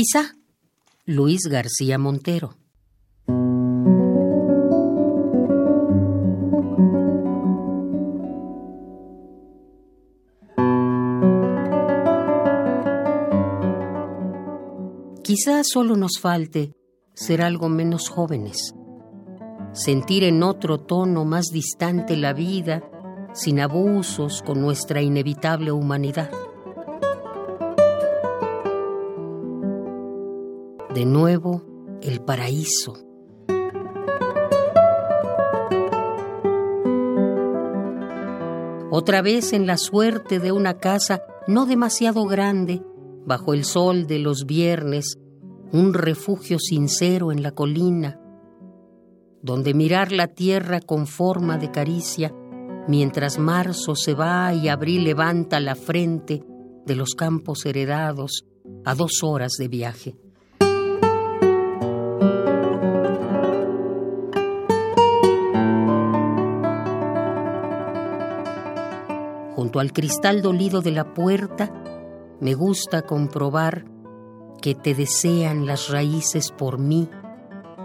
Quizá Luis García Montero. Quizá solo nos falte ser algo menos jóvenes, sentir en otro tono más distante la vida, sin abusos con nuestra inevitable humanidad. De nuevo, el paraíso. Otra vez en la suerte de una casa no demasiado grande, bajo el sol de los viernes, un refugio sincero en la colina, donde mirar la tierra con forma de caricia, mientras marzo se va y abril levanta la frente de los campos heredados a dos horas de viaje. Junto al cristal dolido de la puerta, me gusta comprobar que te desean las raíces por mí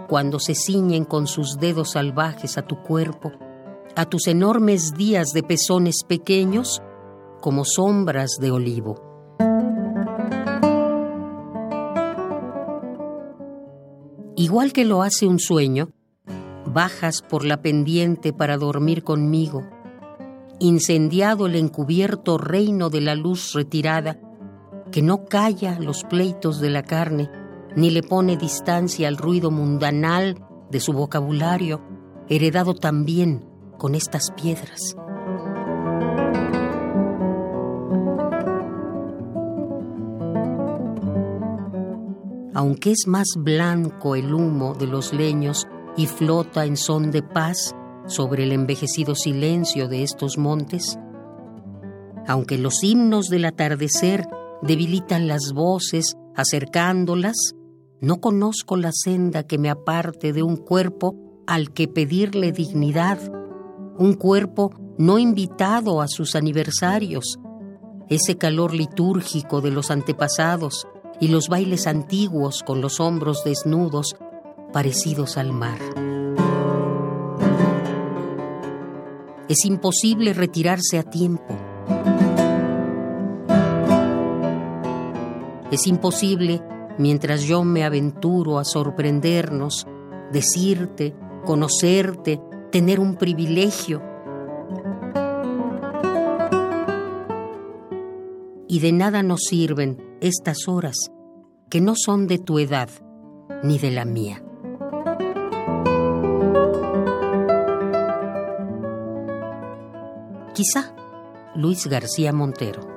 cuando se ciñen con sus dedos salvajes a tu cuerpo, a tus enormes días de pezones pequeños como sombras de olivo. Igual que lo hace un sueño, bajas por la pendiente para dormir conmigo, incendiado el encubierto reino de la luz retirada, que no calla los pleitos de la carne, ni le pone distancia al ruido mundanal de su vocabulario, heredado también con estas piedras. Aunque es más blanco el humo de los leños y flota en son de paz sobre el envejecido silencio de estos montes, aunque los himnos del atardecer debilitan las voces, acercándolas, no conozco la senda que me aparte de un cuerpo al que pedirle dignidad, un cuerpo no invitado a sus aniversarios, ese calor litúrgico de los antepasados y los bailes antiguos con los hombros desnudos parecidos al mar. Es imposible retirarse a tiempo. Es imposible, mientras yo me aventuro a sorprendernos, decirte, conocerte, tener un privilegio. Y de nada nos sirven estas horas que no son de tu edad ni de la mía. Quizá Luis García Montero.